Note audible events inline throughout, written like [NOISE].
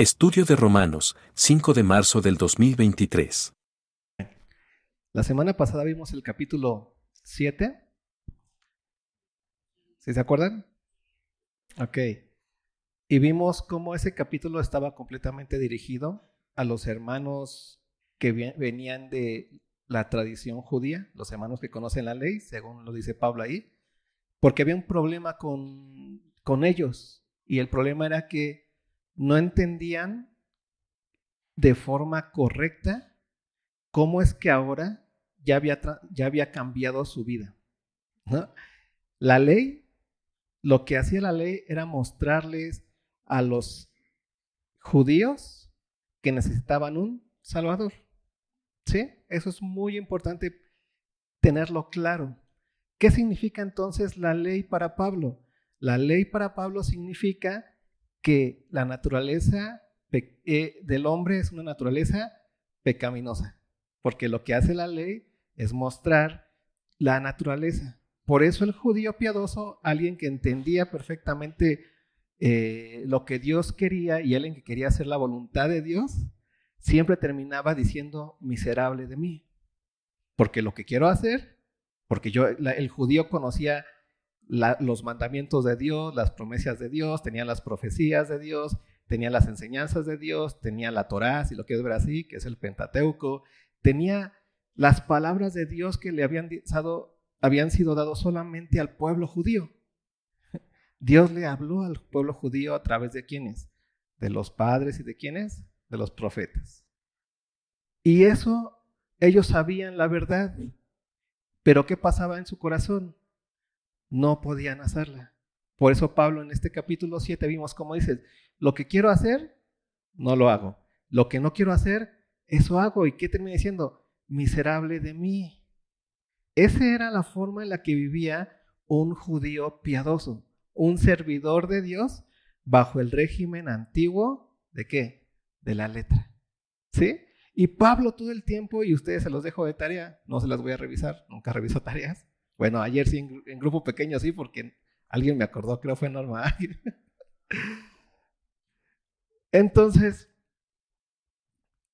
Estudio de Romanos, 5 de marzo del 2023. La semana pasada vimos el capítulo 7. ¿Sí se acuerdan? Ok. Y vimos cómo ese capítulo estaba completamente dirigido a los hermanos que venían de la tradición judía, los hermanos que conocen la ley, según lo dice Pablo ahí, porque había un problema con, con ellos. Y el problema era que no entendían de forma correcta cómo es que ahora ya había, ya había cambiado su vida. La ley, lo que hacía la ley era mostrarles a los judíos que necesitaban un Salvador. ¿Sí? Eso es muy importante tenerlo claro. ¿Qué significa entonces la ley para Pablo? La ley para Pablo significa que la naturaleza eh, del hombre es una naturaleza pecaminosa, porque lo que hace la ley es mostrar la naturaleza. Por eso el judío piadoso, alguien que entendía perfectamente eh, lo que Dios quería y alguien que quería hacer la voluntad de Dios, siempre terminaba diciendo miserable de mí. Porque lo que quiero hacer, porque yo, el judío conocía los mandamientos de Dios, las promesas de Dios, tenía las profecías de Dios, tenía las enseñanzas de Dios, tenía la Torá, si lo quieres ver así, que es el Pentateuco, tenía las palabras de Dios que le habían, habían sido dados solamente al pueblo judío. Dios le habló al pueblo judío a través de quiénes? De los padres y de quiénes? De los profetas. Y eso ellos sabían la verdad. Pero ¿qué pasaba en su corazón? No podían hacerla. Por eso Pablo en este capítulo 7 vimos cómo dice, lo que quiero hacer, no lo hago. Lo que no quiero hacer, eso hago. ¿Y qué termina diciendo? Miserable de mí. Esa era la forma en la que vivía un judío piadoso, un servidor de Dios bajo el régimen antiguo de qué? De la letra. ¿Sí? Y Pablo todo el tiempo, y ustedes se los dejo de tarea, no se las voy a revisar, nunca reviso tareas, bueno, ayer sí, en, grupo pequeño sí, porque alguien me acordó, creo fue normal. [LAUGHS] Entonces,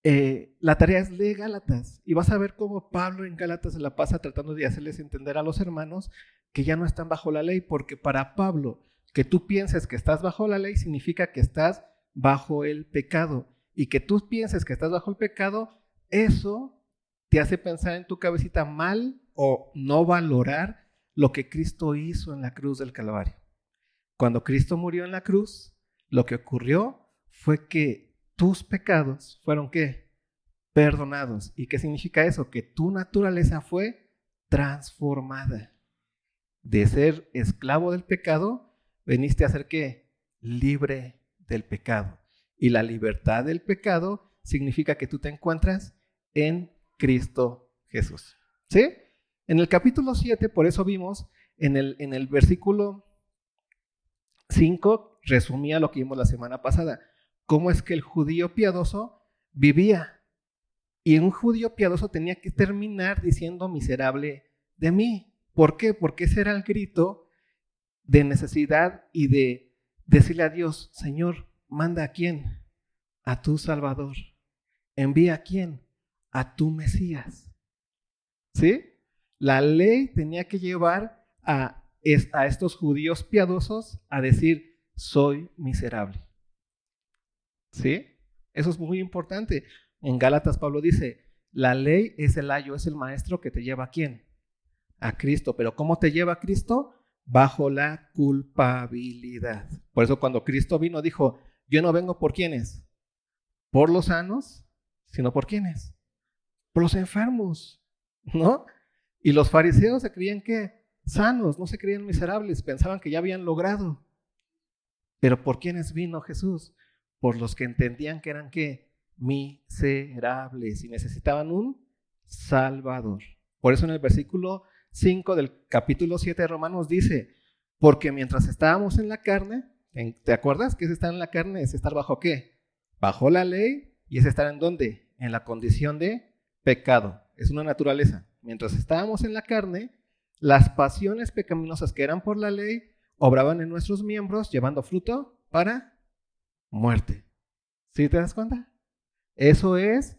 eh, la tarea es leer Gálatas y vas a ver cómo Pablo en Gálatas se la pasa tratando de hacerles entender a los hermanos que ya no están bajo la ley, porque para Pablo, que tú pienses que estás bajo la ley significa que estás bajo el pecado y que tú pienses que estás bajo el pecado, eso te hace pensar en tu cabecita mal o no valorar lo que Cristo hizo en la cruz del Calvario. Cuando Cristo murió en la cruz, lo que ocurrió fue que tus pecados fueron qué? Perdonados. ¿Y qué significa eso? Que tu naturaleza fue transformada. De ser esclavo del pecado, veniste a ser qué? Libre del pecado. Y la libertad del pecado significa que tú te encuentras en Cristo Jesús. ¿Sí? En el capítulo 7, por eso vimos, en el, en el versículo 5, resumía lo que vimos la semana pasada, cómo es que el judío piadoso vivía. Y un judío piadoso tenía que terminar diciendo miserable de mí. ¿Por qué? Porque ese era el grito de necesidad y de decirle a Dios, Señor, manda a quién? A tu Salvador. Envía a quién? A tu Mesías. ¿Sí? La ley tenía que llevar a, estos judíos piadosos a decir, soy miserable. ¿Sí? Eso es muy importante. En Gálatas Pablo dice, la ley es el ayo, es el maestro que te lleva a quién? A Cristo. Pero ¿cómo te lleva a Cristo? Bajo la culpabilidad. Por eso cuando Cristo vino dijo, yo no vengo por quiénes, por los sanos, sino por quiénes, por los enfermos, ¿no? Y los fariseos se creían que sanos, no se creían miserables, pensaban que ya habían logrado. Pero ¿por quiénes vino Jesús? Por los que entendían que eran qué? Miserables y necesitaban un Salvador. Por eso en el versículo 5 del capítulo 7 de Romanos dice, porque mientras estábamos en la carne, ¿te acuerdas que es estar en la carne? Es estar bajo qué? Bajo la ley y es estar en dónde? En la condición de pecado. Es una naturaleza mientras estábamos en la carne, las pasiones pecaminosas que eran por la ley obraban en nuestros miembros llevando fruto para muerte. ¿Sí te das cuenta? Eso es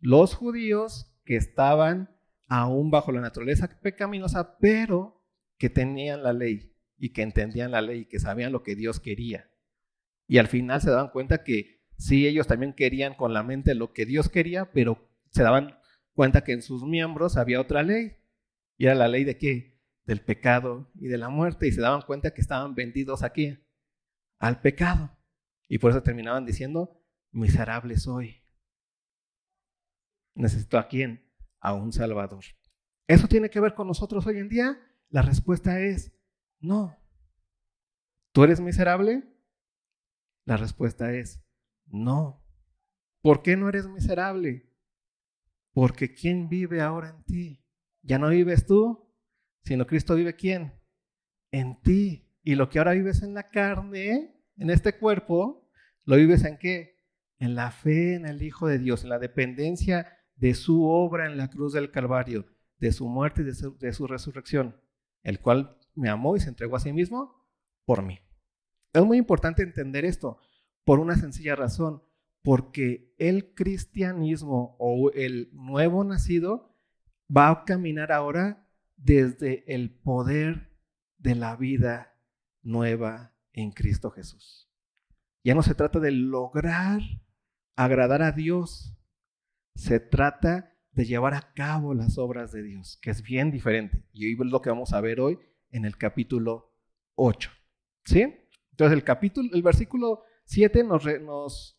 los judíos que estaban aún bajo la naturaleza pecaminosa, pero que tenían la ley y que entendían la ley y que sabían lo que Dios quería. Y al final se daban cuenta que sí, ellos también querían con la mente lo que Dios quería, pero se daban cuenta que en sus miembros había otra ley. Y era la ley de qué? Del pecado y de la muerte. Y se daban cuenta que estaban vendidos aquí, al pecado. Y por eso terminaban diciendo, miserable soy. Necesito a quién? A un Salvador. ¿Eso tiene que ver con nosotros hoy en día? La respuesta es no. ¿Tú eres miserable? La respuesta es no. ¿Por qué no eres miserable? Porque ¿quién vive ahora en ti? Ya no vives tú, sino Cristo vive quién? En ti. Y lo que ahora vives en la carne, en este cuerpo, lo vives en qué? En la fe en el Hijo de Dios, en la dependencia de su obra en la cruz del Calvario, de su muerte y de su, resurrección, el cual me amó y se entregó a sí mismo por mí. Es muy importante entender esto por una sencilla razón, porque el cristianismo o el nuevo nacido va a caminar ahora desde el poder de la vida nueva en Cristo Jesús. Ya no se trata de lograr agradar a Dios, se trata de llevar a cabo las obras de Dios, que es bien diferente. Y es lo que vamos a ver hoy en el capítulo 8. ¿Sí? Entonces el capítulo, el versículo 7 nos, nos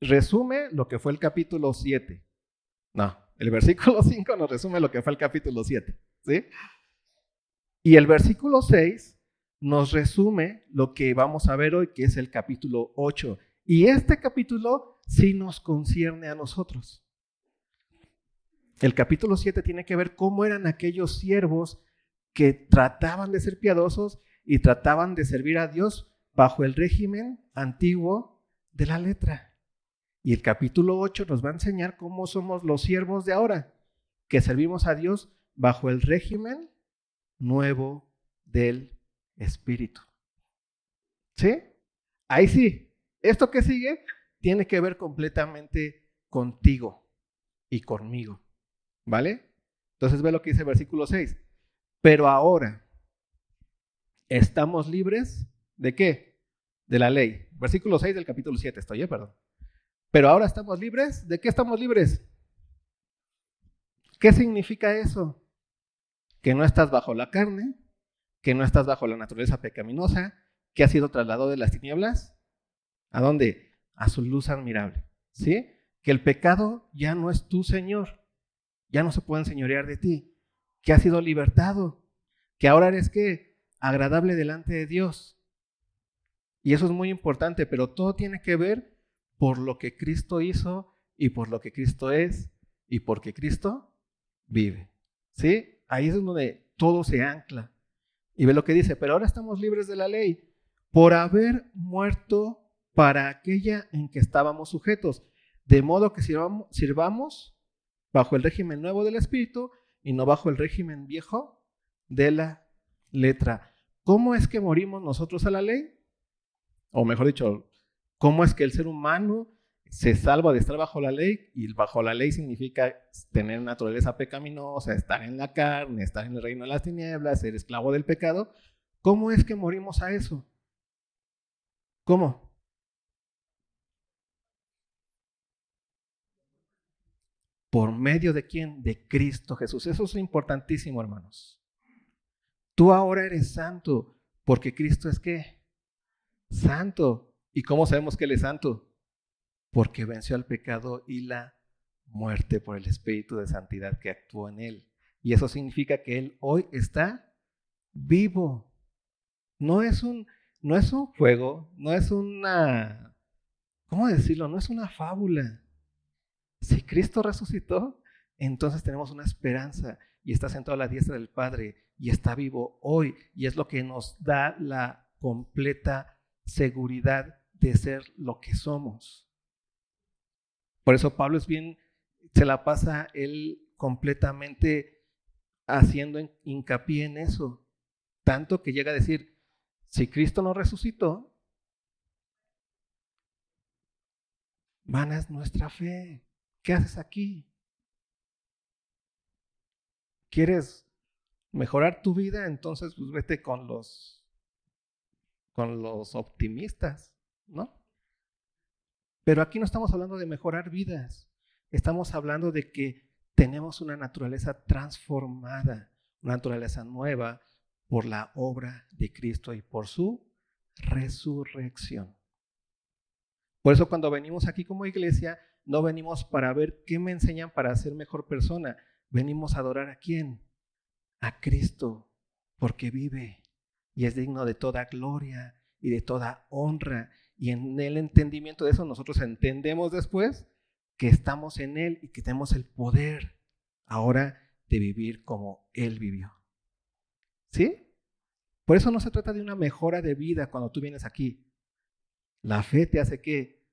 resume lo que fue el capítulo 7. No, el versículo [LAUGHS] 5 nos resume lo que fue el capítulo 7. ¿Sí? Y el versículo 6 nos resume lo que vamos a ver hoy, que es el capítulo 8. Y este capítulo sí nos concierne a nosotros. El capítulo 7 tiene que ver cómo eran aquellos siervos que trataban de ser piadosos y trataban de servir a Dios bajo el régimen antiguo de la letra. Y el capítulo 8 nos va a enseñar cómo somos los siervos de ahora, que servimos a Dios bajo el régimen nuevo del Espíritu. ¿Sí? Ahí sí. Esto que sigue tiene que ver completamente contigo y conmigo. ¿Vale? Entonces ve lo que dice el versículo 6. Pero ahora, ¿estamos libres de qué? De la ley. Versículo 6 del capítulo 7, estoy, ¿eh? perdón. Pero ahora estamos libres. ¿De qué estamos libres? ¿Qué significa eso? Que no estás bajo la carne, que no estás bajo la naturaleza pecaminosa, que has sido trasladado de las tinieblas. ¿A dónde? A su luz admirable. ¿Sí? Que el pecado ya no es tu Señor ya no se pueden señorear de ti, que has sido libertado, que ahora eres que agradable delante de Dios. Y eso es muy importante, pero todo tiene que ver por lo que Cristo hizo y por lo que Cristo es y porque Cristo vive. ¿Sí? Ahí es donde todo se ancla. Y ve lo que dice, pero ahora estamos libres de la ley por haber muerto para aquella en que estábamos sujetos, de modo que sirvamos, bajo el régimen nuevo del espíritu y no bajo el régimen viejo de la letra. ¿Cómo es que morimos nosotros a la ley? O mejor dicho, ¿cómo es que el ser humano se salva de estar bajo la ley? Y bajo la ley significa tener naturaleza pecaminosa, estar en la carne, estar en el reino de las tinieblas, ser esclavo del pecado. ¿Cómo es que morimos a eso? ¿Cómo? ¿Por medio de quién? De Cristo Jesús. Eso es importantísimo, hermanos. Tú ahora eres santo porque Cristo es qué? Santo. ¿Y cómo sabemos que Él es santo? Porque venció al pecado y la muerte por el Espíritu de Santidad que actuó en Él. Y eso significa que Él hoy está vivo. No es un, no es un juego, no es una, ¿cómo decirlo? No es una fábula. Si Cristo resucitó, entonces tenemos una esperanza y está sentado a la diestra del Padre y está vivo hoy y es lo que nos da la completa seguridad de ser lo que somos. Por eso Pablo es bien, se la pasa él completamente haciendo hincapié en eso, tanto que llega a decir, si Cristo no resucitó, Vana es nuestra fe. ¿Qué haces aquí? ¿Quieres mejorar tu vida? Entonces, pues vete con los con los optimistas, ¿no? Pero aquí no estamos hablando de mejorar vidas. Estamos hablando de que tenemos una naturaleza transformada, una naturaleza nueva por la obra de Cristo y por su resurrección. Por eso cuando venimos aquí como iglesia, no venimos para ver qué me enseñan para ser mejor persona. Venimos a adorar a quién? A Cristo, porque vive y es digno de toda gloria y de toda honra. Y en el entendimiento de eso nosotros entendemos después que estamos en Él y que tenemos el poder ahora de vivir como Él vivió. ¿Sí? Por eso no se trata de una mejora de vida cuando tú vienes aquí. La fe te hace que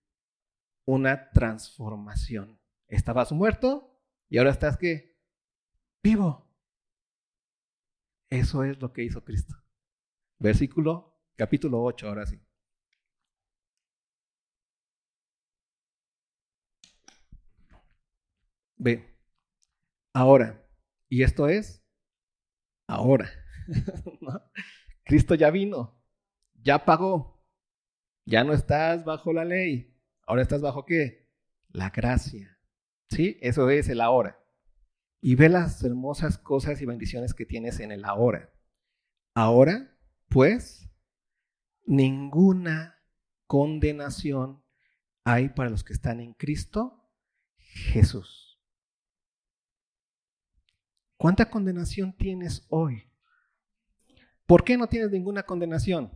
una transformación. Estabas muerto y ahora estás que vivo. Eso es lo que hizo Cristo. Versículo, capítulo 8, ahora sí. Ve, ahora, y esto es ahora. [LAUGHS] Cristo ya vino, ya pagó, ya no estás bajo la ley, ahora estás bajo qué? La gracia. ¿Sí? Eso es el ahora. Y ve las hermosas cosas y bendiciones que tienes en el ahora. Ahora, pues, ninguna condenación hay para los que están en Cristo Jesús. ¿Cuánta condenación tienes hoy? ¿Por qué no tienes ninguna condenación?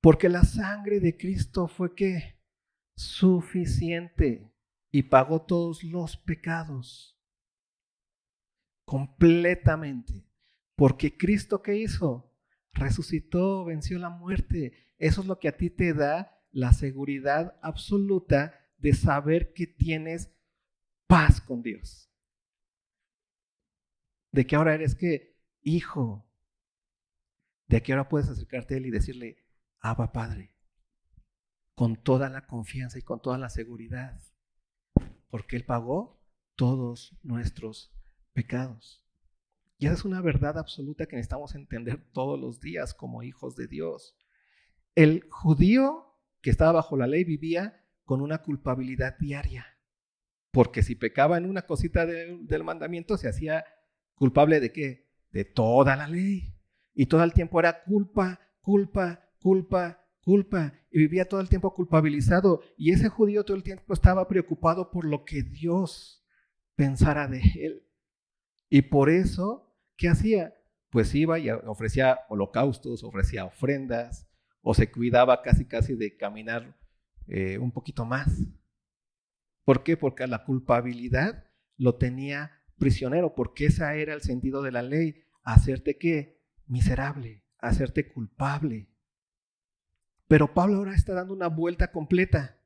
Porque la sangre de Cristo fue que suficiente y pagó todos los pecados completamente. Porque Cristo qué hizo? Resucitó, venció la muerte. Eso es lo que a ti te da la seguridad absoluta de saber que tienes paz con Dios de que ahora eres que hijo, de que ahora puedes acercarte a Él y decirle, Abba Padre, con toda la confianza y con toda la seguridad, porque Él pagó todos nuestros pecados. Y esa es una verdad absoluta que necesitamos entender todos los días como hijos de Dios. El judío que estaba bajo la ley vivía con una culpabilidad diaria, porque si pecaba en una cosita del mandamiento se hacía ¿Culpable de qué? De toda la ley. Y todo el tiempo era culpa, culpa, culpa, culpa. Y vivía todo el tiempo culpabilizado. Y ese judío todo el tiempo estaba preocupado por lo que Dios pensara de él. Y por eso, ¿qué hacía? Pues iba y ofrecía holocaustos, ofrecía ofrendas, o se cuidaba casi casi de caminar eh, un poquito más. ¿Por qué? Porque la culpabilidad lo tenía prisionero, porque ese era el sentido de la ley, hacerte qué? Miserable, hacerte culpable. Pero Pablo ahora está dando una vuelta completa.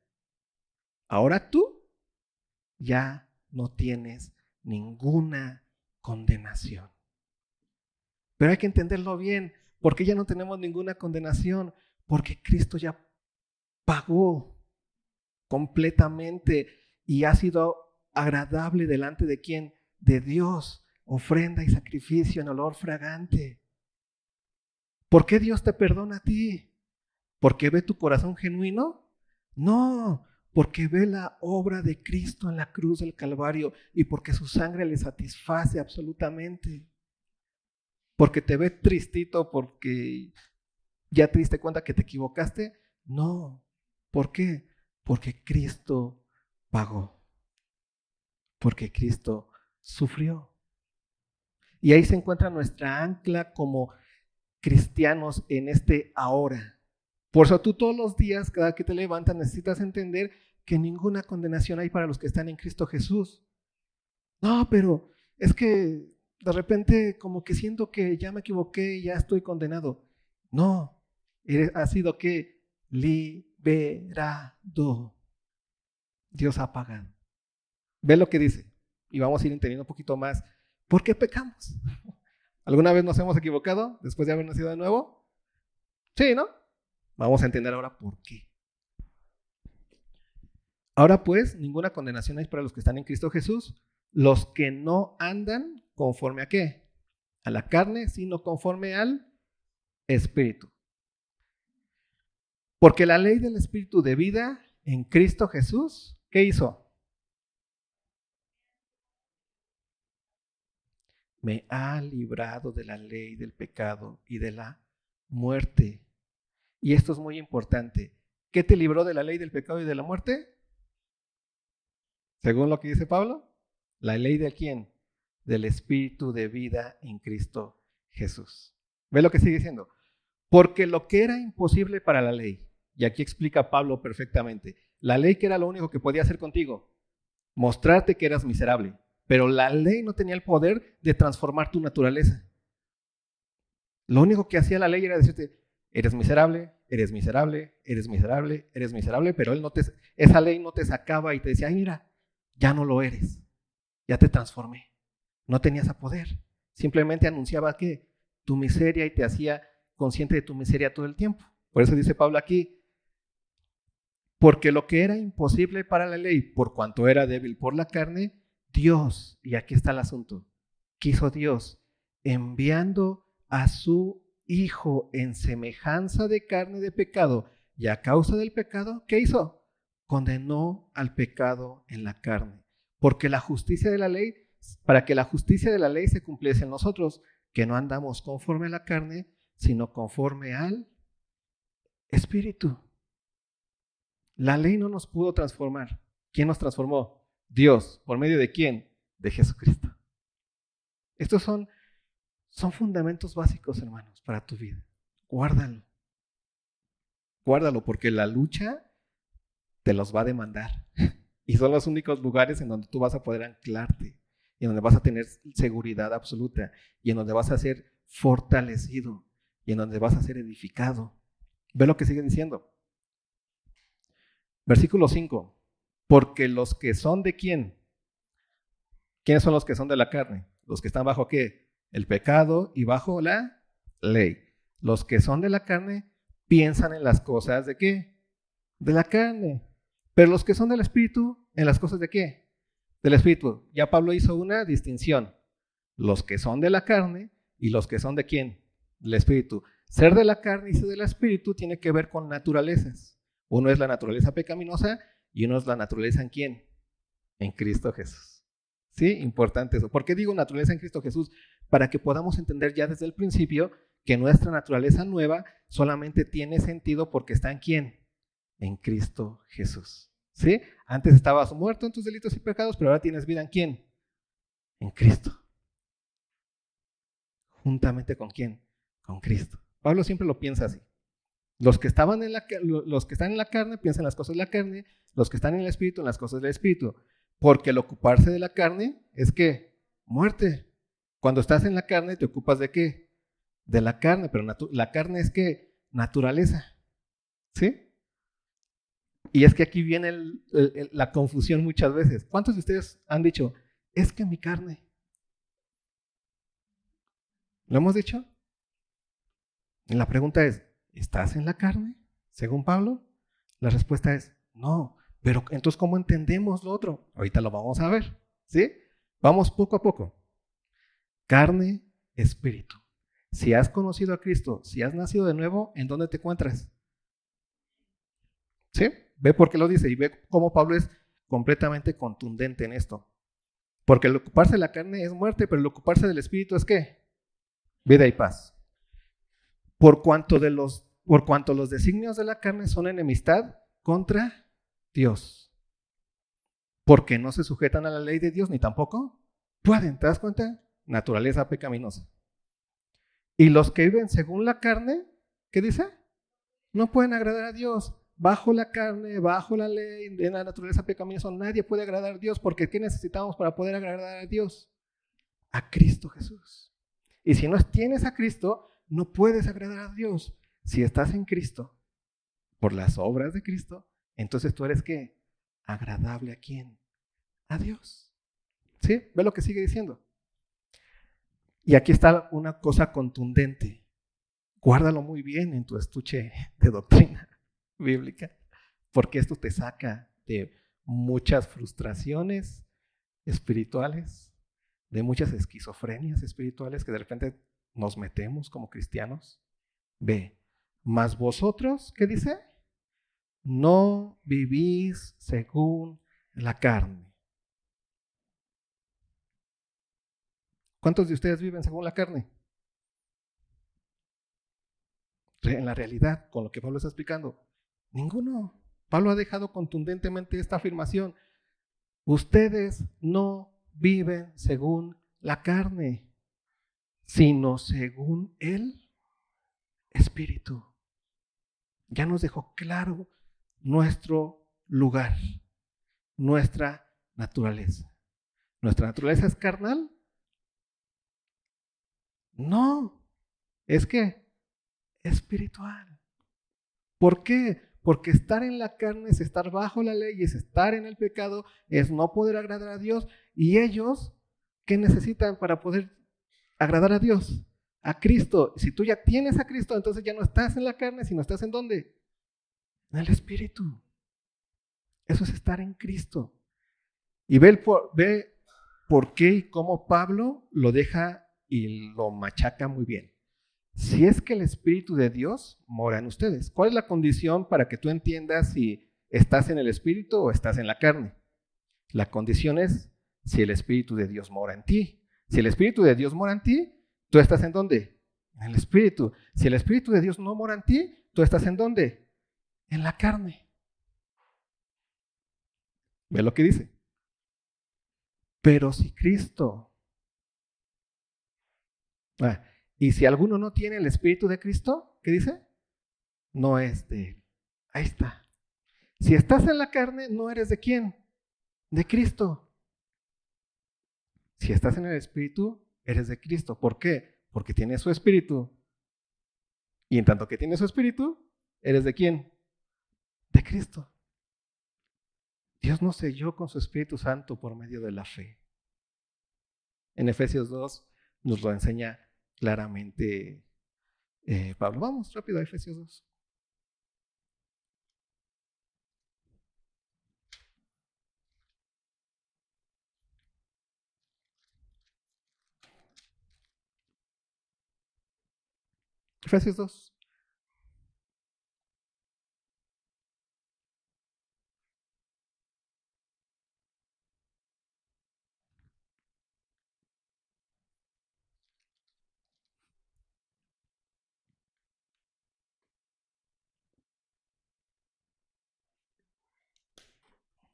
Ahora tú ya no tienes ninguna condenación. Pero hay que entenderlo bien, porque ya no tenemos ninguna condenación, porque Cristo ya pagó completamente y ha sido agradable delante de quien? de Dios, ofrenda y sacrificio en olor fragante. ¿Por qué Dios te perdona a ti? ¿Porque ve tu corazón genuino? No, porque ve la obra de Cristo en la cruz del Calvario y porque su sangre le satisface absolutamente. Porque te ve tristito, porque ya te diste cuenta que te equivocaste. No, ¿por qué? Porque Cristo pagó. Porque Cristo sufrió. Y ahí se encuentra nuestra ancla como cristianos en este ahora. Por eso tú todos los días, cada que te levantas, necesitas entender que ninguna condenación hay para los que están en Cristo Jesús. No, pero es que de repente como que siento que ya me equivoqué y ya estoy condenado. No, ha sido que liberado. Dios ha pagado. Ve lo que dice y vamos a ir entendiendo un poquito más por qué pecamos. [LAUGHS] ¿Alguna vez nos hemos equivocado después de haber nacido de nuevo? Sí, ¿no? Vamos a entender ahora por qué. Ahora pues, ninguna condenación hay para los que están en Cristo Jesús, los que no andan conforme a qué? A la carne, sino conforme al Espíritu. Porque la ley del Espíritu de vida en Cristo Jesús, ¿qué hizo? Me ha librado de la ley del pecado y de la muerte. Y esto es muy importante. ¿Qué te libró de la ley del pecado y de la muerte? Según lo que dice Pablo, la ley de quién? Del Espíritu de vida en Cristo Jesús. ¿Ve lo que sigue diciendo? Porque lo que era imposible para la ley, y aquí explica Pablo perfectamente, la ley que era lo único que podía hacer contigo, mostrarte que eras miserable, pero la ley no tenía el poder de transformar tu naturaleza. Lo único que hacía la ley era decirte, eres miserable, eres miserable, eres miserable, eres miserable, pero él no te, esa ley no te sacaba y te decía, ay, mira, ya no lo eres, ya te transformé. No tenías a poder. Simplemente anunciaba que tu miseria y te hacía consciente de tu miseria todo el tiempo. Por eso dice Pablo aquí, porque lo que era imposible para la ley, por cuanto era débil por la carne, Dios, y aquí está el asunto, quiso Dios, enviando a su Hijo en semejanza de carne de pecado, y a causa del pecado, ¿qué hizo? Condenó al pecado en la carne. Porque la justicia de la ley, para que la justicia de la ley se cumpliese en nosotros, que no andamos conforme a la carne, sino conforme al Espíritu. La ley no nos pudo transformar. ¿Quién nos transformó? Dios. ¿Por medio de quién? De Jesucristo. Estos son, son fundamentos básicos, hermanos, para tu vida. Guárdalo. Guárdalo porque la lucha te los va a demandar. [LAUGHS] Y son los únicos lugares en donde tú vas a poder anclarte, y en donde vas a tener seguridad absoluta, y en donde vas a ser fortalecido, y en donde vas a ser edificado. Ve lo que sigue diciendo. Versículo 5. Porque los que son de quién? ¿Quiénes son los que son de la carne? Los que están bajo qué? El pecado y bajo la ley. Los que son de la carne piensan en las cosas de qué? De la carne. Pero los que son del Espíritu, en las cosas de qué? Del Espíritu. Ya Pablo hizo una distinción. Los que son de la carne y los que son de quién? Del Espíritu. Ser de la carne y ser del Espíritu tiene que ver con naturalezas. Uno es la naturaleza pecaminosa y uno es la naturaleza en quién? En Cristo Jesús. ¿Sí? Importante eso. ¿Por qué digo naturaleza en Cristo Jesús? Para que podamos entender ya desde el principio que nuestra naturaleza nueva solamente tiene sentido porque está en quién? En Cristo Jesús. ¿Sí? Antes estabas muerto en tus delitos y pecados, pero ahora tienes vida en quién? En Cristo. Juntamente con quién? Con Cristo. Pablo siempre lo piensa así. Los que, estaban en la, los que están en la carne piensan en las cosas de la carne, los que están en el espíritu en las cosas del espíritu. Porque el ocuparse de la carne es que muerte. Cuando estás en la carne te ocupas de qué? De la carne, pero la carne es que naturaleza. ¿Sí? Y es que aquí viene la confusión muchas veces. ¿Cuántos de ustedes han dicho, es que mi carne? ¿Lo hemos dicho? La pregunta es, ¿estás en la carne? Según Pablo, la respuesta es no. Pero entonces, ¿cómo entendemos lo otro? Ahorita lo vamos a ver. ¿Sí? Vamos poco a poco. Carne, espíritu. Si has conocido a Cristo, si has nacido de nuevo, ¿en dónde te encuentras? ¿Sí? Ve por qué lo dice y ve cómo Pablo es completamente contundente en esto. Porque el ocuparse de la carne es muerte, pero el ocuparse del espíritu es qué? Vida y paz. Por cuanto, de los, por cuanto los designios de la carne son enemistad contra Dios. Porque no se sujetan a la ley de Dios ni tampoco pueden. ¿Te das cuenta? Naturaleza pecaminosa. Y los que viven según la carne, ¿qué dice? No pueden agradar a Dios bajo la carne, bajo la ley, de la naturaleza pecaminosa, nadie puede agradar a Dios, porque ¿qué necesitamos para poder agradar a Dios? A Cristo Jesús. Y si no tienes a Cristo, no puedes agradar a Dios. Si estás en Cristo, por las obras de Cristo, entonces tú eres qué? Agradable a quién? A Dios. ¿Sí? Ve lo que sigue diciendo. Y aquí está una cosa contundente. Guárdalo muy bien en tu estuche de doctrina [LAUGHS] bíblica, porque esto te saca de muchas frustraciones espirituales, de muchas esquizofrenias espirituales que de repente nos metemos como cristianos. Ve, más vosotros, ¿qué dice? No vivís según la carne. ¿Cuántos de ustedes viven según la carne? En la realidad, con lo que Pablo está explicando, ninguno. Pablo ha dejado contundentemente esta afirmación. Ustedes no viven según la carne, sino según el Espíritu. Ya nos dejó claro nuestro lugar, nuestra naturaleza. ¿Nuestra naturaleza es carnal? No, es que espiritual. ¿Por qué? Porque estar en la carne es estar bajo la ley, es estar en el pecado, es no poder agradar a Dios. Y ellos, ¿qué necesitan para poder agradar a Dios? A Cristo. Si tú ya tienes a Cristo, entonces ya no estás en la carne, sino estás en dónde? En el Espíritu. Eso es estar en Cristo. Y ve, por, ve por qué y cómo Pablo lo deja y lo machaca muy bien si es que el Espíritu de Dios mora en ustedes. ¿Cuál es la condición para que tú entiendas si estás en el Espíritu o estás en la carne? La condición es si el Espíritu de Dios mora en ti. Si el Espíritu de Dios mora en ti, ¿tú estás en dónde? En el Espíritu. Si el Espíritu de Dios no mora en ti, ¿tú estás en dónde? En la carne. Ve lo que dice. Pero si Cristo... Ah, y si alguno no tiene el Espíritu de Cristo, ¿qué dice? No es de él. Ahí está. Si estás en la carne, no eres de quién? De Cristo. Si estás en el Espíritu, eres de Cristo. ¿Por qué? Porque tienes su Espíritu. Y en tanto que tienes su Espíritu, ¿eres de quién? De Cristo. Dios nos selló con su Espíritu Santo por medio de la fe. En Efesios 2 nos lo enseña claramente eh, Pablo. Vamos rápido a Efesios 2. Efesios 2.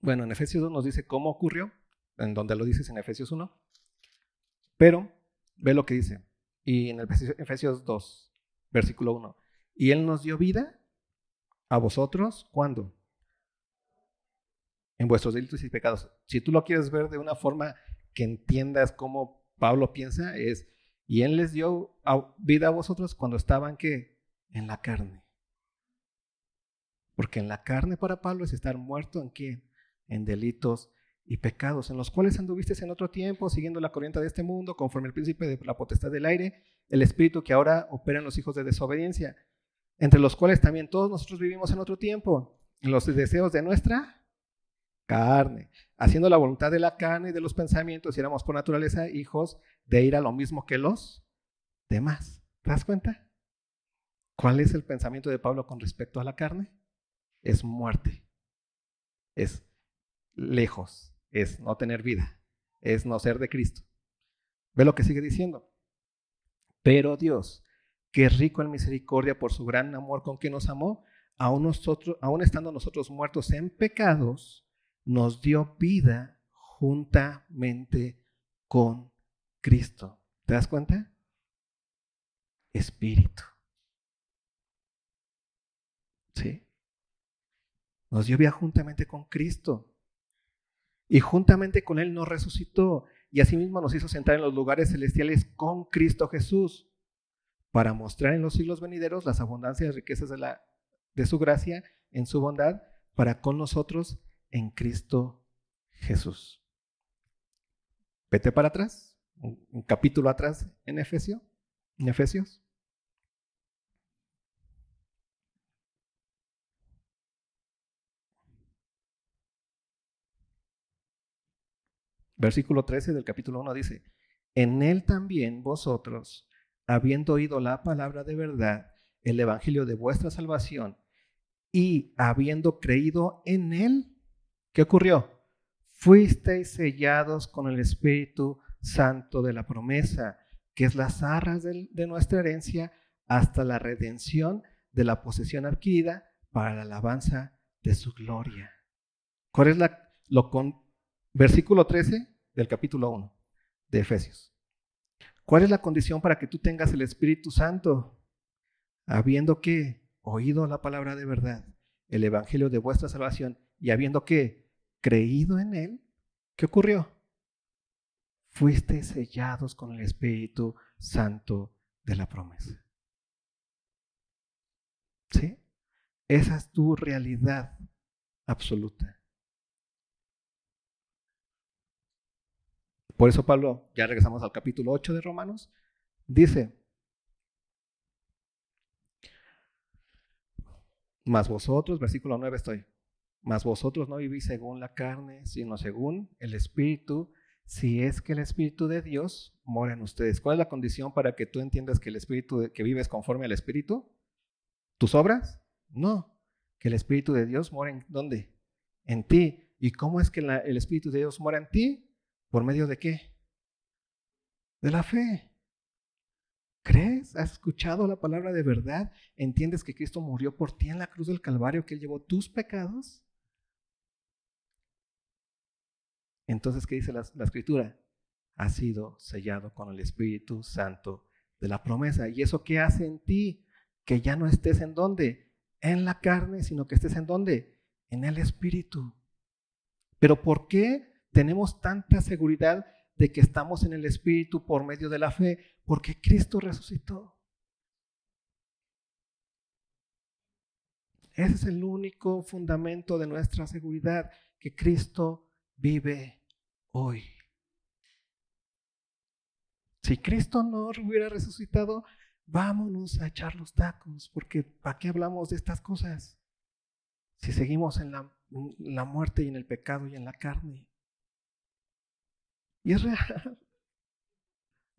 Bueno, en Efesios 2 nos dice cómo ocurrió, en donde lo dices en Efesios 1. Pero ve lo que dice. Y en Efesios 2, versículo 1. Y Él nos dio vida a vosotros, ¿cuándo? En vuestros delitos y pecados. Si tú lo quieres ver de una forma que entiendas cómo Pablo piensa, es, y Él les dio vida a vosotros cuando estaban, ¿qué? En la carne. Porque en la carne para Pablo es estar muerto en qué? en delitos y pecados, en los cuales anduviste en otro tiempo, siguiendo la corriente de este mundo, conforme el príncipe de la potestad del aire, el espíritu que ahora opera en los hijos de desobediencia, entre los cuales también todos nosotros vivimos en otro tiempo, en los deseos de nuestra carne, haciendo la voluntad de la carne y de los pensamientos, y éramos por naturaleza hijos de ir a lo mismo que los demás. ¿Te das cuenta? ¿Cuál es el pensamiento de Pablo con respecto a la carne? Es muerte. Es lejos, es no tener vida, es no ser de Cristo. Ve lo que sigue diciendo. Pero Dios, que es rico en misericordia por su gran amor con que nos amó, aún, nosotros, aún estando nosotros muertos en pecados, nos dio vida juntamente con Cristo. ¿Te das cuenta? Espíritu. ¿Sí? Nos dio vida juntamente con Cristo y juntamente con Él nos resucitó y asimismo nos hizo sentar en los lugares celestiales con Cristo Jesús para mostrar en los siglos venideros las abundancias y riquezas de, la, de su gracia en su bondad para con nosotros en Cristo Jesús. Vete para atrás, un, capítulo atrás en en Efesios. Versículo 13 del capítulo 1 dice, en él también vosotros, habiendo oído la palabra de verdad, el evangelio de vuestra salvación, y habiendo creído en él, ¿qué ocurrió? Fuisteis sellados con el Espíritu Santo de la promesa, que es las arras de, nuestra herencia hasta la redención de la posesión adquirida para la alabanza de su gloria. ¿Cuál es lo versículo 13 del capítulo 1 de Efesios? ¿Cuál es la condición para que tú tengas el Espíritu Santo? Habiendo que oído la palabra de verdad, el evangelio de vuestra salvación, y habiendo que creído en él, ¿qué ocurrió? Fuiste sellados con el Espíritu Santo de la promesa. ¿Sí? Esa es tu realidad absoluta. Por eso Pablo, ya regresamos al capítulo 8 de Romanos, dice, más vosotros, versículo 9 estoy, más vosotros no vivís según la carne, sino según el Espíritu, si es que el Espíritu de Dios mora en ustedes. ¿Cuál es la condición para que tú entiendas que el Espíritu, que vives conforme al Espíritu? ¿Tus obras? No, que el Espíritu de Dios mora en dónde? En ti. ¿Y cómo es que el Espíritu de Dios mora en ti? ¿Por medio de qué? De la fe. ¿Crees? ¿Has escuchado la palabra de verdad? ¿Entiendes que Cristo murió por ti en la cruz del Calvario, que Él llevó tus pecados? Entonces, ¿qué dice la, la Escritura? Ha sido sellado con el Espíritu Santo de la promesa. ¿Y eso qué hace en ti? que ya no estés en dónde? En la carne, sino que estés en dónde? En el Espíritu. Pero ¿por qué tenemos tanta seguridad de que estamos en el Espíritu por medio de la fe? Porque Cristo resucitó. Ese es el único fundamento de nuestra seguridad, que Cristo vive hoy. Si Cristo no hubiera resucitado, vámonos a echar los tacos, porque ¿para qué hablamos de estas cosas? Si seguimos en la, la muerte y en el pecado y en la carne. Y es real. [LAUGHS]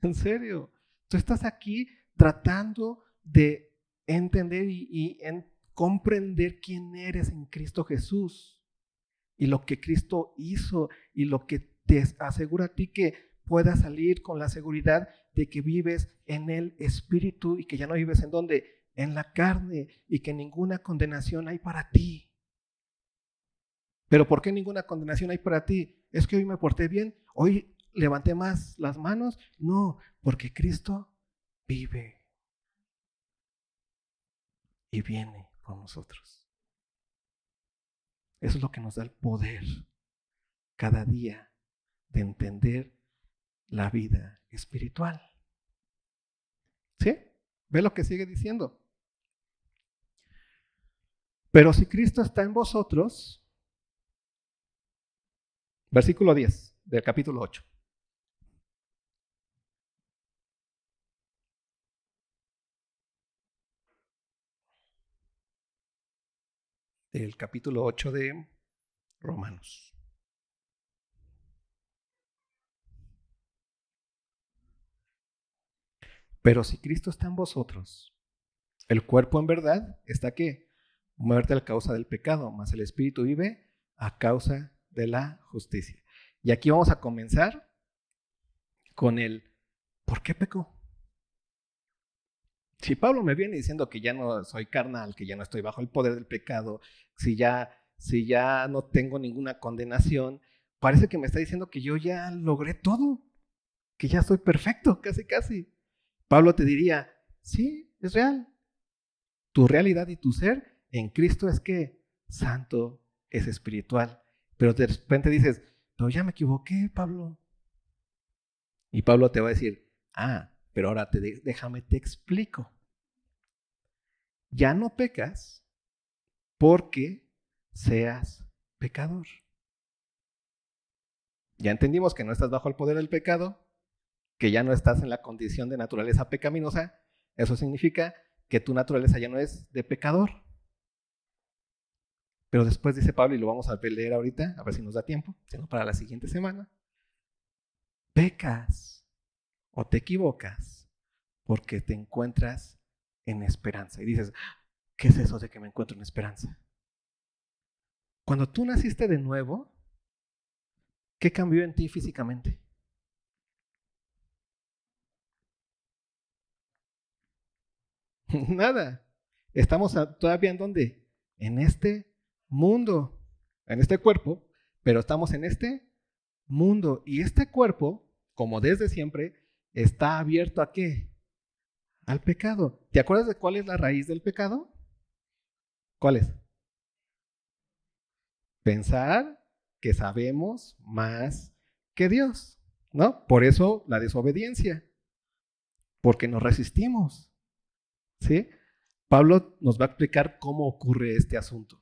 En serio. Tú estás aquí tratando de entender y, y en comprender quién eres en Cristo Jesús y lo que Cristo hizo y lo que te asegura a ti que puedas salir con la seguridad de que vives en el Espíritu y que ya no vives en donde, en la carne y que ninguna condenación hay para ti. Pero ¿por qué ninguna condenación hay para ti? ¿Es que hoy me porté bien? ¿Hoy levanté más las manos? No, porque Cristo vive y viene con nosotros. Eso es lo que nos da el poder cada día de entender la vida espiritual. ¿Sí? ¿Ve lo que sigue diciendo? Pero si Cristo está en vosotros, versículo 10 del capítulo 8. Del capítulo 8 de Romanos. Pero si Cristo está en vosotros, el cuerpo en verdad está que muerte a causa del pecado, mas el espíritu vive a causa de la justicia. Y aquí vamos a comenzar con el ¿por qué pecó? Si Pablo me viene diciendo que ya no soy carnal, que ya no estoy bajo el poder del pecado, si ya si ya no tengo ninguna condenación, parece que me está diciendo que yo ya logré todo, que ya soy perfecto, casi casi. Pablo te diría, sí, es real. Tu realidad y tu ser en Cristo es que santo es espiritual. Pero de repente dices, ya me equivoqué, Pablo. Y Pablo te va a decir, ah, pero ahora te déjame te explico. Ya no pecas porque seas pecador. Ya entendimos que no estás bajo el poder del pecado, que ya no estás en la condición de naturaleza pecaminosa, eso significa que tu naturaleza ya no es de pecador. Pero después dice Pablo, y lo vamos a leer ahorita, a ver si nos da tiempo, sino para la siguiente semana, pecas o te equivocas porque te encuentras en esperanza. Y dices, ¿qué es eso de que me encuentro en esperanza? Cuando tú naciste de nuevo, ¿qué cambió en ti físicamente? [LAUGHS] Nada. Estamos todavía en dónde? En este mundo, en este cuerpo, pero estamos en este mundo. Y este cuerpo, como desde siempre, está abierto a qué? Al pecado. ¿Te acuerdas de cuál es la raíz del pecado? ¿Cuál es? Pensar que sabemos más que Dios, ¿no? Por eso la desobediencia, porque nos resistimos, ¿sí? Pablo nos va a explicar cómo ocurre este asunto.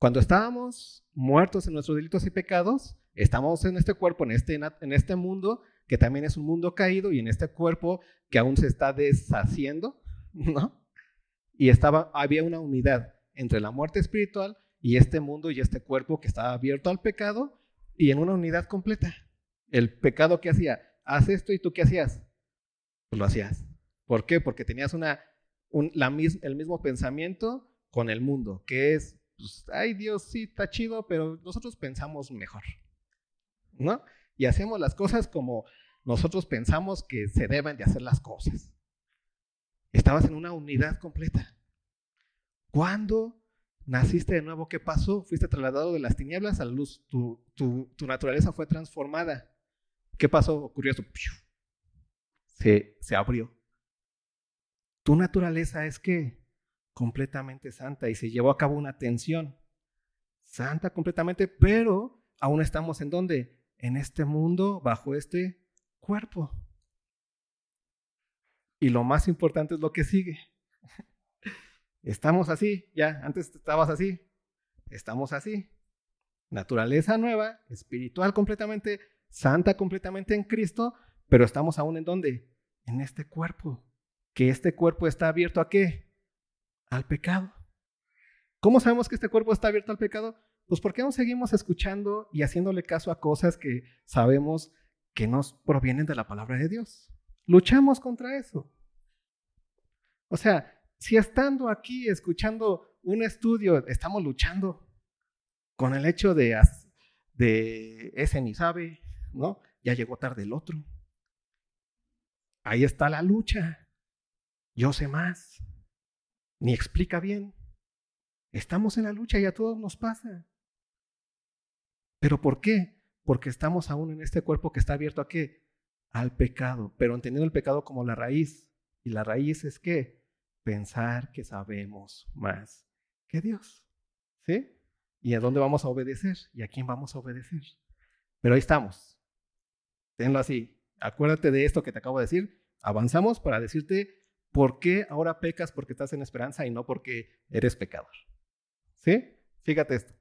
Cuando estábamos muertos en nuestros delitos y pecados, estamos en este cuerpo, en este, en este mundo, que también es un mundo caído, y en este cuerpo que aún se está deshaciendo, [LAUGHS] ¿no? Y estaba, había una unidad entre la muerte espiritual y este mundo y este cuerpo que estaba abierto al pecado y en una unidad completa. El pecado que hacía, haz esto y tú qué hacías, pues lo hacías. ¿Por qué? Porque tenías una, la, el mismo pensamiento con el mundo, que es, pues, ay Dios, sí, está chido, pero nosotros pensamos mejor. ¿No? Y hacemos las cosas como nosotros pensamos que se deben de hacer las cosas. Estabas en una unidad completa. ¿Cuándo naciste de nuevo? ¿Qué pasó? Fuiste trasladado de las tinieblas a la luz. Tu, tu, naturaleza fue transformada. ¿Qué pasó? Ocurrió esto. Se, se abrió. Tu naturaleza es que completamente santa y se llevó a cabo una tensión. Santa completamente, pero aún estamos en donde? En este mundo, bajo este cuerpo. Y lo más importante es lo que sigue. [LAUGHS] Estamos así, ya, antes estabas así, estamos así. Naturaleza nueva, espiritual completamente, santa completamente en Cristo, pero estamos aún en dónde? En este cuerpo. Que este cuerpo está abierto a qué? Al pecado. ¿Cómo sabemos que este cuerpo está abierto al pecado? Pues porque aún seguimos escuchando y haciéndole caso a cosas que sabemos que nos provienen de la palabra de Dios. Luchamos contra eso. O sea, si estando aquí escuchando un estudio, estamos luchando con el hecho de, de ese ni sabe, ¿no? Ya llegó tarde el otro. Ahí está la lucha. Yo sé más. Ni explica bien. Estamos en la lucha y a todos nos pasa. ¿Pero por qué? Porque estamos aún en este cuerpo que está abierto a qué? al pecado, pero entendiendo el pecado como la raíz. Y la raíz es que pensar que sabemos más que Dios. ¿Sí? ¿Y a dónde vamos a obedecer? ¿Y a quién vamos a obedecer? Pero ahí estamos. Tenlo así. Acuérdate de esto que te acabo de decir. Avanzamos para decirte por qué ahora pecas porque estás en esperanza y no porque eres pecador. ¿Sí? Fíjate esto.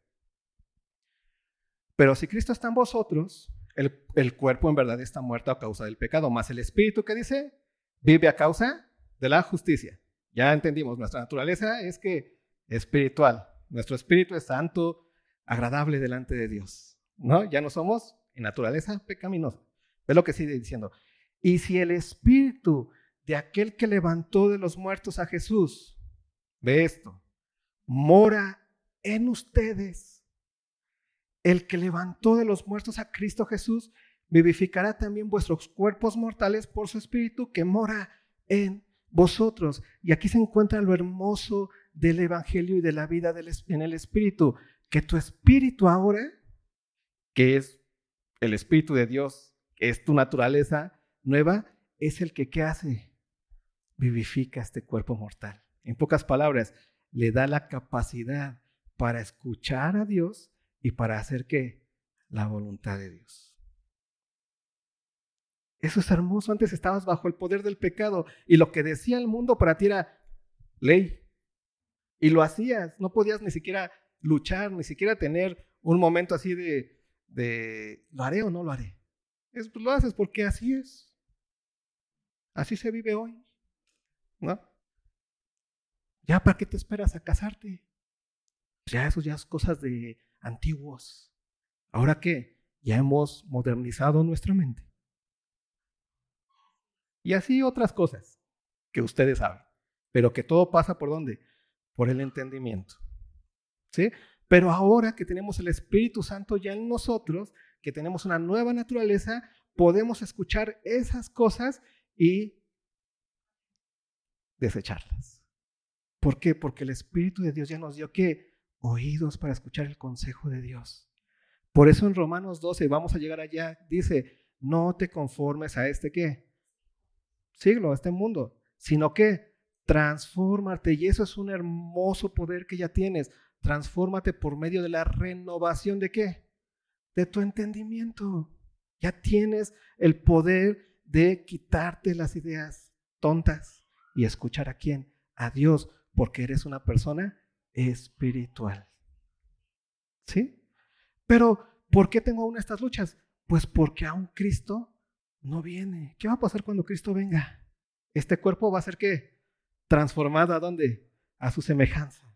Pero si Cristo está en vosotros, el, cuerpo en verdad está muerto a causa del pecado, más el espíritu que dice, vive a causa de la justicia. Ya entendimos, nuestra naturaleza es que espiritual, nuestro espíritu es santo, agradable delante de Dios, ¿no? Ya no somos en naturaleza pecaminosa. Ve lo que sigue diciendo. Y si el espíritu de aquel que levantó de los muertos a Jesús, ve esto, mora en ustedes el que levantó de los muertos a Cristo Jesús, vivificará también vuestros cuerpos mortales por su Espíritu que mora en vosotros. Y aquí se encuentra lo hermoso del Evangelio y de la vida en el Espíritu, que tu Espíritu ahora, que es el Espíritu de Dios, es tu naturaleza nueva, es el que ¿qué hace? Vivifica este cuerpo mortal. En pocas palabras, le da la capacidad para escuchar a Dios y para hacer qué? La voluntad de Dios. Eso es hermoso. Antes estabas bajo el poder del pecado y lo que decía el mundo para ti era ley. Y lo hacías. No podías ni siquiera luchar, ni siquiera tener un momento así de, de ¿lo haré o no lo haré? Es, pues lo haces porque así es. Así se vive hoy. ¿No? Ya, ¿para qué te esperas a casarte? Ya, eso ya es cosas de antiguos. ¿Ahora qué? Ya hemos modernizado nuestra mente. Y así otras cosas que ustedes saben. Pero que todo pasa por dónde? Por el entendimiento. ¿Sí? Pero ahora que tenemos el Espíritu Santo ya en nosotros, que tenemos una nueva naturaleza, podemos escuchar esas cosas y desecharlas. ¿Por qué? Porque el Espíritu de Dios ya nos dio que oídos para escuchar el consejo de Dios. Por eso en Romanos 12, vamos a llegar allá, dice, no te conformes a este qué? Siglo, a este mundo, sino que transfórmate. Y eso es un hermoso poder que ya tienes. Transfórmate por medio de la renovación de qué? De tu entendimiento. Ya tienes el poder de quitarte las ideas tontas y escuchar a quién? A Dios, porque eres una persona espiritual. ¿Sí? Pero, ¿por qué tengo aún estas luchas? Pues porque aún Cristo no viene. ¿Qué va a pasar cuando Cristo venga? Este cuerpo va a ser qué? Transformado a dónde? A su semejanza.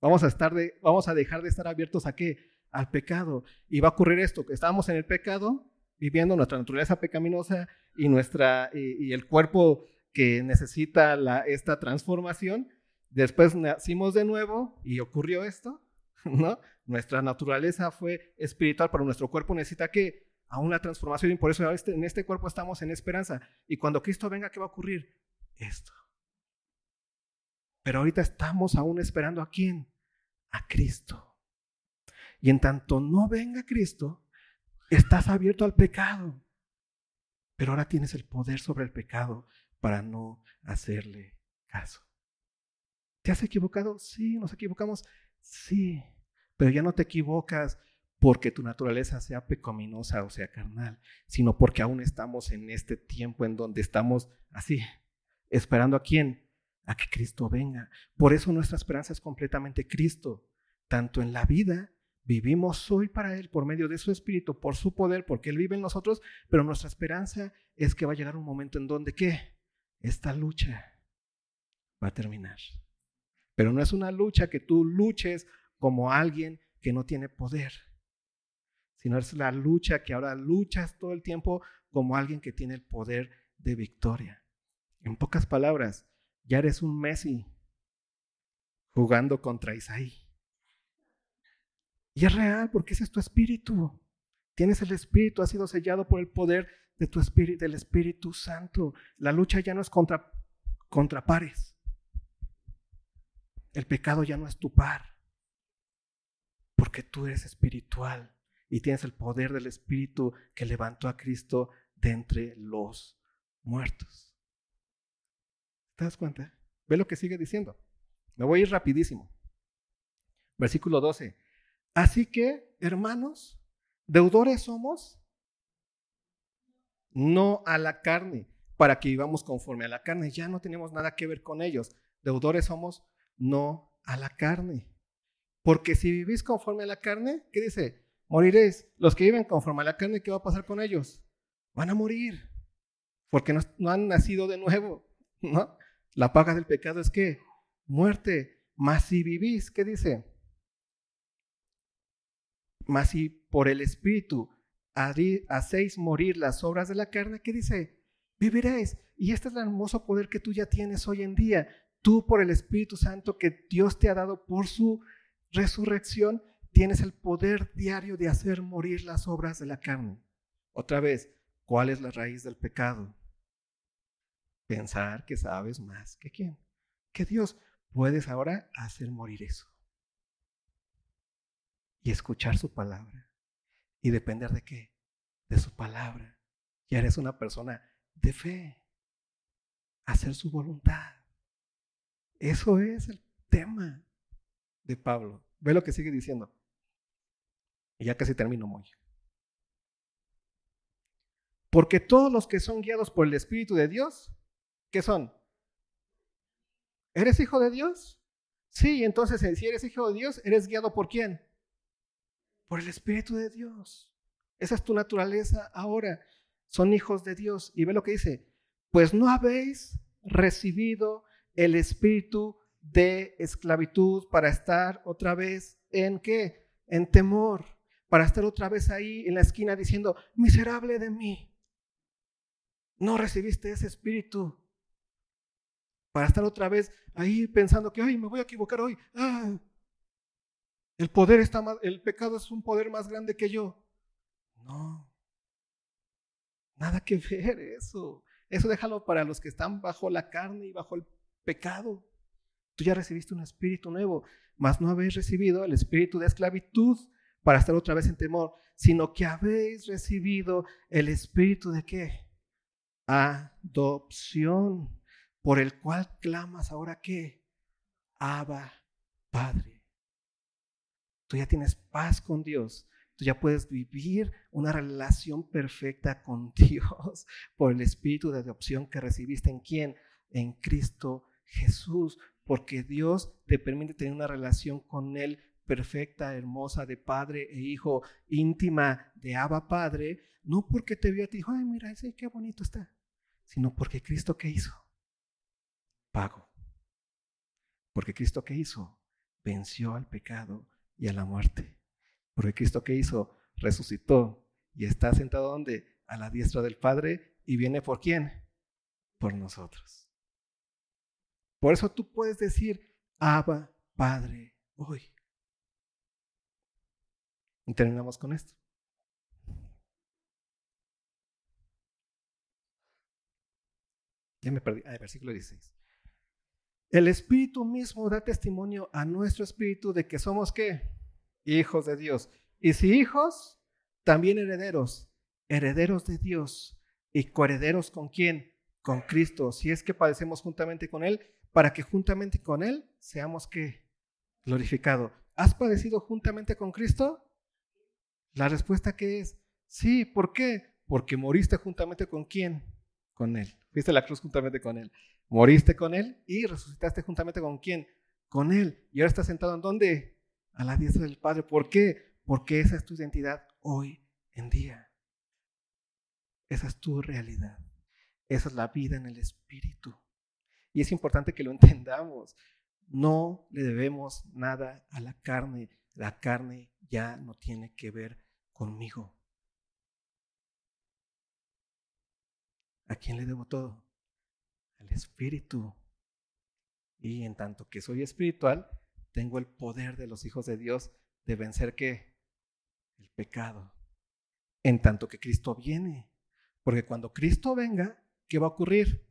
Vamos a estar de, vamos a dejar de estar abiertos a qué? Al pecado. Y va a ocurrir esto, que estamos en el pecado, viviendo nuestra naturaleza pecaminosa y nuestra y, el cuerpo que necesita la, esta transformación. Después nacimos de nuevo y ocurrió esto, [LAUGHS] ¿no? Nuestra naturaleza fue espiritual, pero nuestro cuerpo necesita que a una transformación y por eso este, en este cuerpo estamos en esperanza. Y cuando Cristo venga, ¿qué va a ocurrir? Esto. Pero ahorita estamos aún esperando a quién? A Cristo. Y en tanto no venga Cristo, estás abierto al pecado. Pero ahora tienes el poder sobre el pecado para no hacerle caso. ¿Te has equivocado? Sí, nos equivocamos. Sí, pero ya no te equivocas porque tu naturaleza sea pecaminosa o sea carnal, sino porque aún estamos en este tiempo en donde estamos así, esperando a quién? A que Cristo venga. Por eso nuestra esperanza es completamente Cristo, tanto en la vida, vivimos hoy para Él por medio de su Espíritu, por su poder, porque Él vive en nosotros, pero nuestra esperanza es que va a llegar un momento en donde ¿qué? Esta lucha va a terminar. Pero no es una lucha que tú luches como alguien que no tiene poder sino es la lucha que ahora luchas todo el tiempo como alguien que tiene el poder de victoria. En pocas palabras, ya eres un Messi jugando contra Isaí. Y es real porque ese es tu espíritu. Tienes el espíritu, has sido sellado por el poder de tu espíritu, del Espíritu Santo. La lucha ya no es contra, contra pares. El pecado ya no es tu par. Porque tú eres espiritual y tienes el poder del Espíritu que levantó a Cristo de entre los muertos. ¿Te das cuenta? Ve lo que sigue diciendo. Me voy a ir rapidísimo. Versículo 12. Así que, hermanos, deudores somos no a la carne, para que vivamos conforme a la carne. Ya no tenemos nada que ver con ellos. Deudores somos no a la carne. Porque si vivís conforme a la carne, ¿qué dice? Moriréis. Los que viven conforme a la carne, ¿qué va a pasar con ellos? Van a morir. Porque no, han nacido de nuevo. [LAUGHS] La paga del pecado es que muerte. Mas si vivís, ¿qué dice? Mas si por el Espíritu hacéis morir las obras de la carne, ¿qué dice? Viviréis. Y este es el hermoso poder que tú ya tienes hoy en día. Tú por el Espíritu Santo que Dios te ha dado por su resurrección, tienes el poder diario de hacer morir las obras de la carne. Otra vez, ¿cuál es la raíz del pecado? Pensar que sabes más que quién. Que Dios. Puedes ahora hacer morir eso. Y escuchar su palabra. Y depender de qué? De su palabra. Ya eres una persona de fe. Hacer su voluntad. Eso es el tema de Pablo. Ve lo que sigue diciendo. Y ya casi termino muy. Porque todos los que son guiados por el Espíritu de Dios, ¿qué son? ¿Eres hijo de Dios? Sí, entonces si eres hijo de Dios, ¿eres guiado por quién? Por el Espíritu de Dios. Esa es tu naturaleza ahora. Son hijos de Dios. Y ve lo que dice. Pues no habéis recibido el espíritu de esclavitud para estar otra vez en qué? En temor para estar otra vez ahí en la esquina diciendo, miserable de mí. no recibiste ese espíritu para estar otra vez ahí pensando que, ay, me voy a equivocar hoy. Ah, el poder está más, el pecado es un poder más grande que yo. No. Nada que ver eso. Eso déjalo para los que están bajo la carne y bajo el pecado. Tú ya recibiste un espíritu nuevo, mas no habéis recibido el espíritu de esclavitud para estar otra vez en temor, sino que habéis recibido el espíritu de qué? Adopción, por el cual clamas ahora qué? Abba, Padre. Tú ya tienes paz con Dios. Tú ya puedes vivir una relación perfecta con [LAUGHS] Dios por el espíritu de adopción que recibiste en quién? En Cristo Jesús, porque Dios te permite tener una relación con Él perfecta, hermosa, de padre e hijo, íntima de Abba Padre, no porque te vio a ti dijo, ay, mira, ese qué bonito está, sino porque Cristo qué hizo? Pago. Porque Cristo qué hizo? Venció al pecado y a la muerte. Porque Cristo qué hizo? Resucitó y está sentado donde? A la diestra del Padre y viene por quién? Por nosotros. Por eso tú puedes decir, Abba, Padre, hoy. Y terminamos con esto. Ya me perdí. Ah, versículo 16. El Espíritu mismo da testimonio a nuestro Espíritu de que somos qué? Hijos de Dios. Y si hijos, también herederos. Herederos de Dios. ¿Y coherederos con quién? Con Cristo. Si es que padecemos juntamente con Él para que juntamente con Él seamos que glorificado. ¿Has padecido juntamente con Cristo? La respuesta que es sí. ¿Por qué? Porque moriste juntamente con quién? Con Él. Fuiste la cruz juntamente con Él. Moriste con Él y resucitaste juntamente con quién? Con Él. Y ahora estás sentado en dónde? A la diestra del Padre. ¿Por qué? Porque esa es tu identidad hoy en día. Esa es tu realidad. Esa es la vida en el Espíritu. Y es importante que lo [LAUGHS] entendamos. No le debemos nada a la carne. La carne ya no tiene que ver conmigo. ¿A quién le debo todo? Al Espíritu. Y en tanto que soy espiritual, tengo el poder de los hijos de Dios de vencer qué? El pecado. En tanto que Cristo viene. Porque cuando Cristo venga, ¿qué va a ocurrir?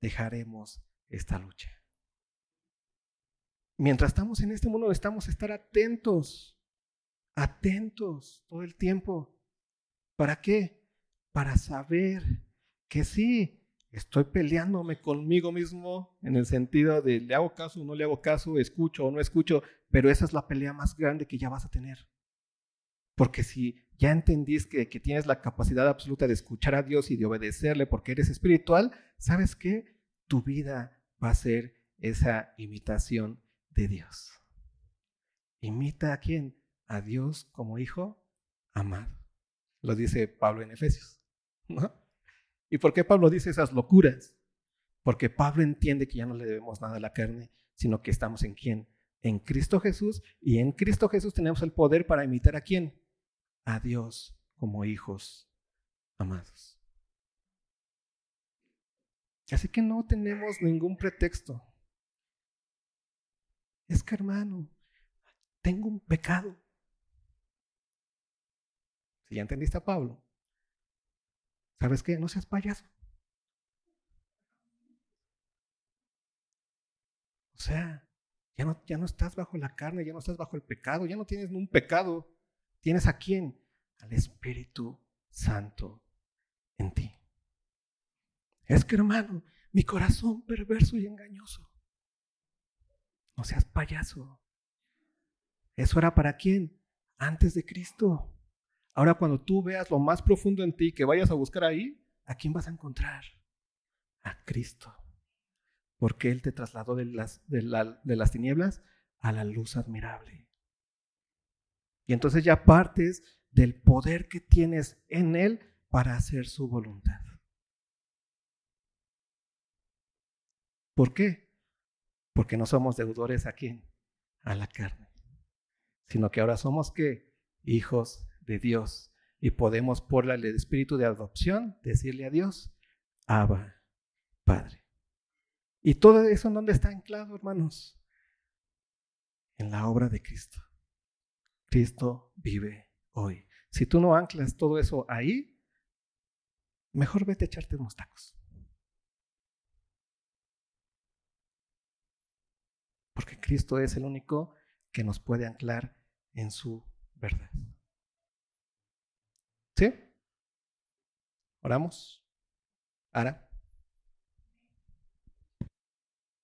Dejaremos esta lucha. Mientras estamos en este mundo necesitamos estar atentos, atentos todo el tiempo. ¿Para qué? Para saber que sí, estoy peleándome conmigo mismo en el sentido de le hago caso o no le hago caso, escucho o no escucho, pero esa es la pelea más grande que ya vas a tener. Porque si ya entendís que, tienes la capacidad absoluta de escuchar a Dios y de obedecerle porque eres espiritual, ¿sabes qué? Tu vida va a ser esa imitación de Dios. ¿Imita a quién? A Dios como hijo amado. Lo dice Pablo en Efesios. ¿Y por qué Pablo dice esas locuras? Porque Pablo entiende que ya no le debemos nada a la carne, sino que estamos en quién? En Cristo Jesús. Y en Cristo Jesús tenemos el poder para imitar a quién? A Dios como hijos amados. Así que no tenemos ningún pretexto. Es que hermano, tengo un pecado. Si ya entendiste a Pablo, ¿sabes qué? No seas payaso. O sea, ya no, ya no estás bajo la carne, ya no estás bajo el pecado, ya no tienes un pecado. ¿Tienes a quién? Al Espíritu Santo en ti. Es que hermano, mi corazón perverso y engañoso. No seas payaso. ¿Eso era para quién? Antes de Cristo. Ahora cuando tú veas lo más profundo en ti, que vayas a buscar ahí, ¿a quién vas a encontrar? A Cristo. Porque Él te trasladó de las, de, las tinieblas a la luz admirable. Y entonces ya partes del poder que tienes en Él para hacer su voluntad. ¿Por qué? Porque no somos deudores a quién? A la carne. Sino que ahora somos qué? Hijos de Dios. Y podemos por el espíritu de adopción decirle a Dios, Abba, Padre. ¿Y todo eso en dónde está anclado, hermanos? En la obra de Cristo. Cristo vive hoy. Si tú no anclas todo eso ahí, mejor vete a echarte unos tacos. Porque Cristo es el único que nos puede anclar en su verdad. ¿Sí? Oramos. Ahora.